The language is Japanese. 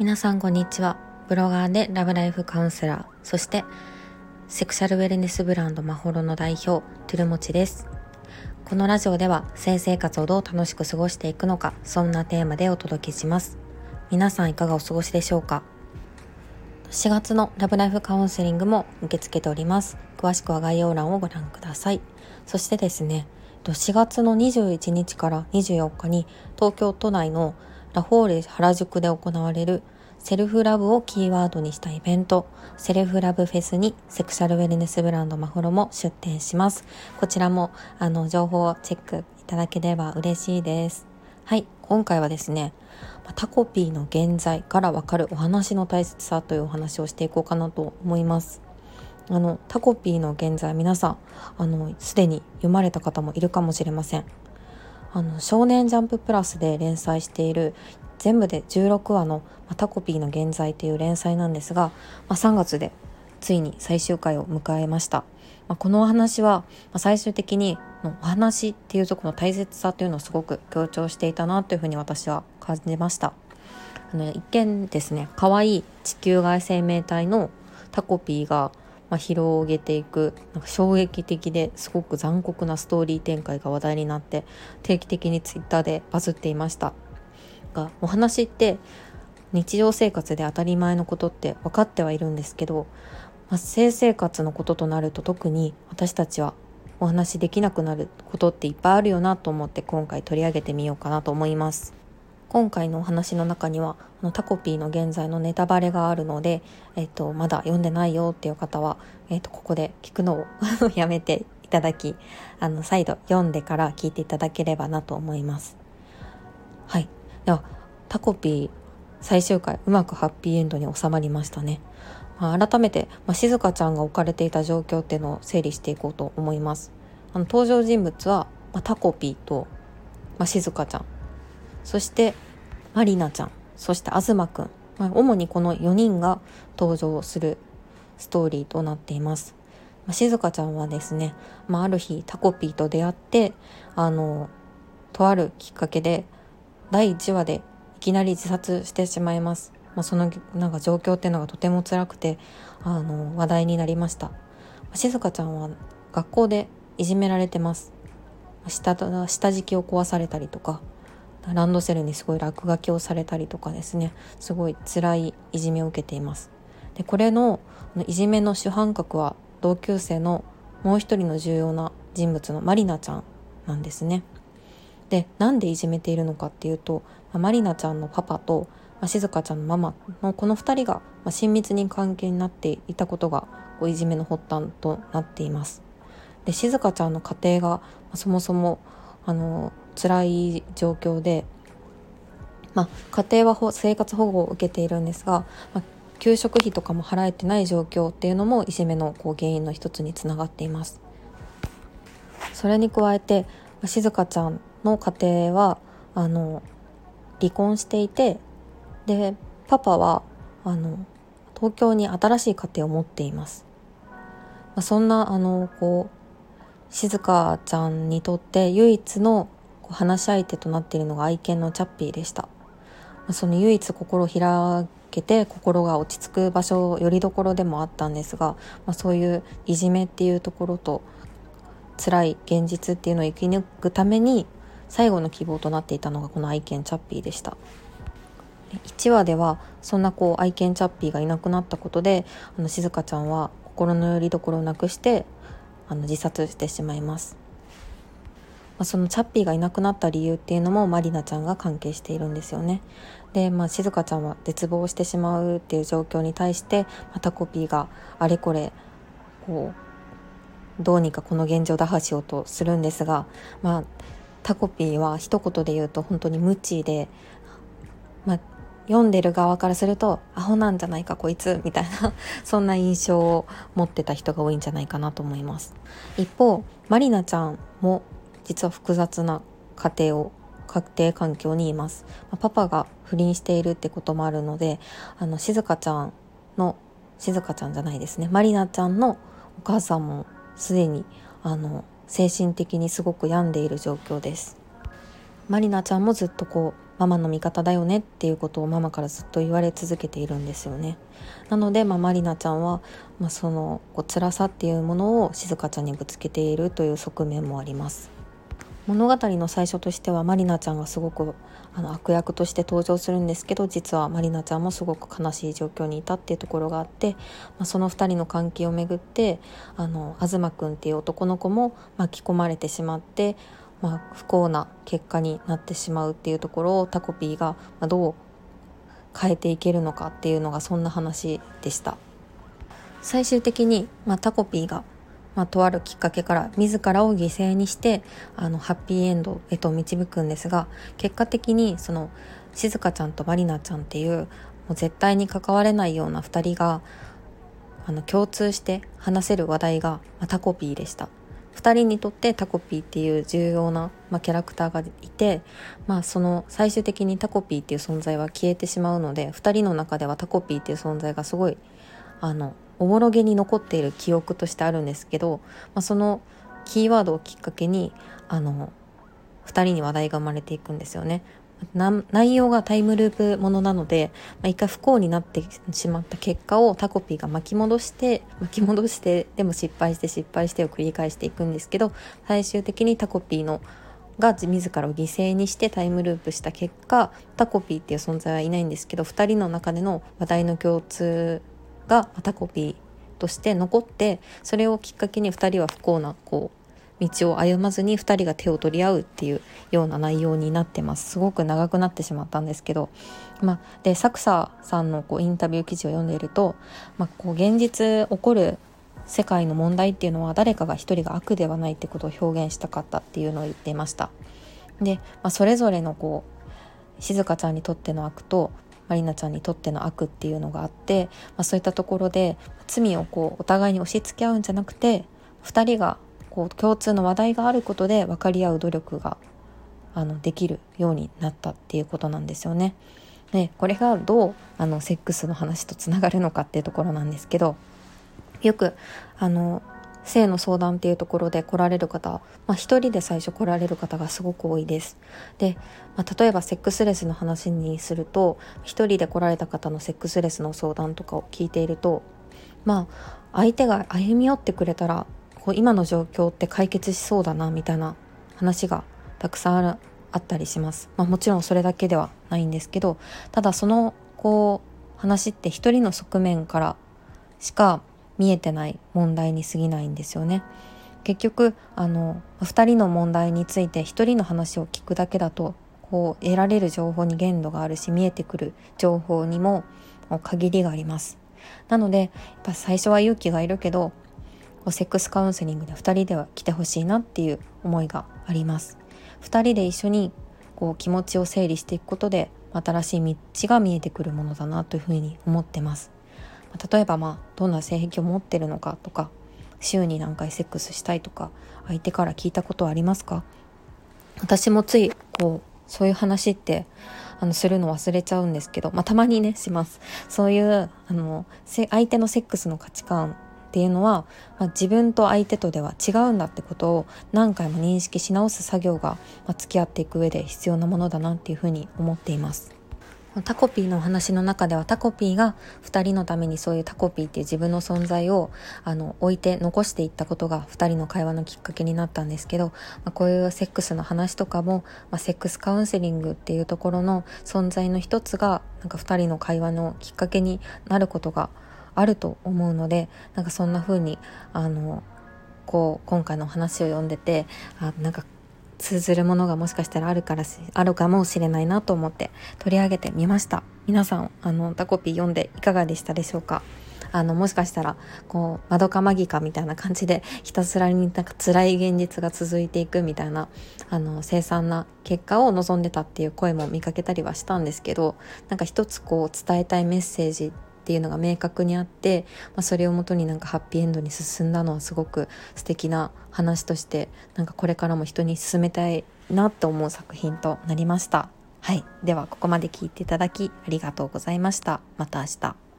皆さんこんにちは。ブロガーでラブライフカウンセラー。そしてセクシャルウェルネスブランドマホロの代表トゥルモチです。このラジオでは性生活をどう楽しく過ごしていくのかそんなテーマでお届けします。皆さんいかがお過ごしでしょうか？4月のラブライフカウンセリングも受け付けております。詳しくは概要欄をご覧ください。そしてですね4月の21日から24日に東京都内のラフォーレ原宿で行われるセルフラブをキーワードにしたイベント、セルフラブフェスにセクシャルウェルネスブランドマフロも出展します。こちらも、あの、情報をチェックいただければ嬉しいです。はい、今回はですね、タコピーの現在からわかるお話の大切さというお話をしていこうかなと思います。あの、タコピーの現在、皆さん、あの、すでに読まれた方もいるかもしれません。あの、少年ジャンププラスで連載している全部で16話の「タコピーの現在」という連載なんですが、まあ、3月でついに最終回を迎えました。まあ、このお話は、ま最終的にのお話っていうとこの大切さというのをすごく強調していたなというふうに私は感じました。あの一見ですね可愛い地球外生命体のタコピーが、まあ、広げていくなんか衝撃的ですごく残酷なストーリー展開が話題になって定期的にツイッターでバズっていました。がお話って日常生活で当たり前のことって分かってはいるんですけど、まあ、性生活のこととなると特に私たちはお話できなくなることっていっぱいあるよなと思って今回取り上げてみようかなと思います。今回のお話の中にはあのタコピーの現在のネタバレがあるので、えっと、まだ読んでないよっていう方は、えっと、ここで聞くのを やめていただきあの再度読んでから聞いていただければなと思います。はい。ではタコピー最終回うまくハッピーエンドに収まりましたね、まあ、改めて、まあ、静香ちゃんが置かれていた状況っていうのを整理していこうと思います。あの登場人物は、まあ、タコピーと、まあ、静香ちゃん。そしてまりなちゃんそして東くん、まあ、主にこの4人が登場するストーリーとなっていますまあ、静香ちゃんはですね、まあ、ある日タコピーと出会ってあのとあるきっかけで第1話でいきなり自殺してしまいます。まあ、そのなんか状況っていうのがとても辛くてあの話題になりました。まあ静香ちゃんは学校でいじめられてます。下下敷きを壊されたりとかランドセルにすごい落書きをされたりとかですね。すごい辛いいじめを受けています。でこれのいじめの主犯格は同級生のもう一人の重要な人物のまりなちゃんなんですね。でなんでいじめているのかっていうと、ま、りなちゃんのパパと、まあ、静香ちゃんのママのこの2人が、ま、親密に関係になっていたことがこういじめの発端となっています。で静香ちゃんの家庭が、ま、そもそもあの辛い状況で、まあ、家庭は生活保護を受けているんですが、まあ、給食費とかも払えてない状況っていうのもいじめのこう原因の一つにつながっています。それに加えて静香ちゃんの家庭はあの離婚していてでパパはあの東京に新しい家庭を持っています、まあ、そんなあのこう静香ちゃんにとって唯一の話し相手となっているのが愛犬のチャッピーでした、その唯一心を開けて心が落ち着く場所よりどころでもあったんですが、まあ、そういういじめっていうところと辛い現実っていうのを生き抜くために最後の希望となっていたのがこの愛犬チャッピーでした。1話ではそんなこう愛犬チャッピーがいなくなったことであの静香ちゃんは心の拠り所をなくしてあの自殺してしまいます、あ、そのチャッピーがいなくなった理由っていうのもマリナちゃんが関係しているんですよね。で、まあ、静香ちゃんは絶望してしまうっていう状況に対してまたコピーがあれこれこうどうにかこの現状打破しようとするんですがまあタコピーは一言で言うと本当に無知で、まあ、読んでる側からするとアホなんじゃないかこいつみたいな そんな印象を持ってた人が多いんじゃないかなと思います。一方まりなちゃんも実は複雑な家庭を家庭環境にいます、まあ、パパが不倫しているってこともあるのであの静香ちゃんの静香ちゃんじゃないですね。まりなちゃんのお母さんもすでにあの精神的にすごく病んでいる状況です。マリナちゃんもずっとこうママの味方だよねっていうことをママからずっと言われ続けているんですよね。なので、まあ、マリナちゃんは、まあ、そのこう辛さっていうものを静香ちゃんにぶつけているという側面もあります。物語の最初としてはマリナちゃんがすごくあの悪役として登場するんですけど実はマリナちゃんもすごく悲しい状況にいたっていうところがあって、まあ、その2人の関係をめぐってあの東くんっていう男の子も巻き込まれてしまって、まあ、不幸な結果になってしまうっていうところをタコピーがどう変えていけるのかっていうのがそんな話でした。最終的に、まあ、タコピーがまあ、とあるきっかけから自らを犠牲にしてあのハッピーエンドへと導くんですが結果的にその静香ちゃんとマリナちゃんっていうもう絶対に関われないような2人があの共通して話せる話題が、まあ、タコピーでした。2人にとってタコピーっていう重要な、まあ、キャラクターがいて、まあ、その最終的にタコピーっていう存在は消えてしまうので2人の中ではタコピーっていう存在がすごいあのおぼろげに残っている記憶としてあるんですけど、まあ、そのキーワードをきっかけにあの2人に話題が生まれていくんですよね。内容がタイムループものなので、まあ、一回不幸になってしまった結果をタコピーが巻き戻して巻き戻してでも失敗して失敗してを繰り返していくんですけど最終的にタコピーのが自らを犠牲にしてタイムループした結果タコピーっていう存在はいないんですけど2人の中での話題の共通がタコピーとして残ってそれをきっかけに2人は不幸なこう道を歩まずに2人が手を取り合うっていうような内容になってます。すごく長くなってしまったんですけど、まあ、で作者さんのこうインタビュー記事を読んでいると、まあ、こう現実起こる世界の問題っていうのは誰かが一人が悪ではないってことを表現したかったっていうのを言っていました。で、まあ、それぞれのこう静香ちゃんにとっての悪とマリナちゃんにとっての悪っていうのがあって、まあ、そういったところで罪をこうお互いに押し付け合うんじゃなくて2人がこう共通の話題があることで分かり合う努力があのできるようになったっていうことなんですよね。でこれがどうあのセックスの話とつながるのかっていうところなんですけどよくあの性の相談っていうところで来られる方、まあ、一人で最初来られる方がすごく多いです。で、まあ、例えばセックスレスの話にすると一人で来られた方のセックスレスの相談とかを聞いているとまあ相手が歩み寄ってくれたらこう今の状況って解決しそうだなみたいな話がたくさんあるあったりします。まあ、もちろんそれだけではないんですけどただそのこう話って一人の側面からしか見えてない問題に過ぎないんですよね。結局あの2人の問題について1人の話を聞くだけだとこう得られる情報に限度があるし見えてくる情報にも限りがあります。なのでやっぱ最初は勇気がいるけどセックスカウンセリングで2人では来てほしいなっていう思いがあります。2人で一緒にこう気持ちを整理していくことで新しい道が見えてくるものだなというふうに思ってます。例えばまあどんな性癖を持ってるのかとか週に何回セックスしたいとか相手から聞いたことはありますか？私もついこうそういう話ってあのするの忘れちゃうんですけど、まあ、たまにねしますそういうあの相手のセックスの価値観っていうのは、まあ、自分と相手とでは違うんだってことを何回も認識し直す作業が、まあ、付き合っていく上で必要なものだなっていうふうに思っています。タコピーの話の中ではタコピーが2人のためにそういうタコピーっていう自分の存在をあの置いて残していったことが2人の会話のきっかけになったんですけど、まあ、こういうセックスの話とかも、まあ、セックスカウンセリングっていうところの存在の一つがなんか2人の会話のきっかけになることがあると思うのでなんかそんな風にあのこう今回の話を読んでてあなんか通ずるものがもしかしたらあるからあるかもしれないなと思って取り上げてみました。皆さんあのタコピー読んでいかがでしたでしょうか？あのもしかしたらこうマドカマギカみたいな感じでひたすらになんか辛い現実が続いていくみたいなあの凄惨な結果を望んでたっていう声も見かけたりはしたんですけどなんか一つこう伝えたいメッセージっていうのが明確にあって、まあ、それをもとになんかハッピーエンドに進んだのはすごく素敵な話としてなんかこれからも人に勧めたいなと思う作品となりました。はい。ではここまで聞いていただきありがとうございました。また明日。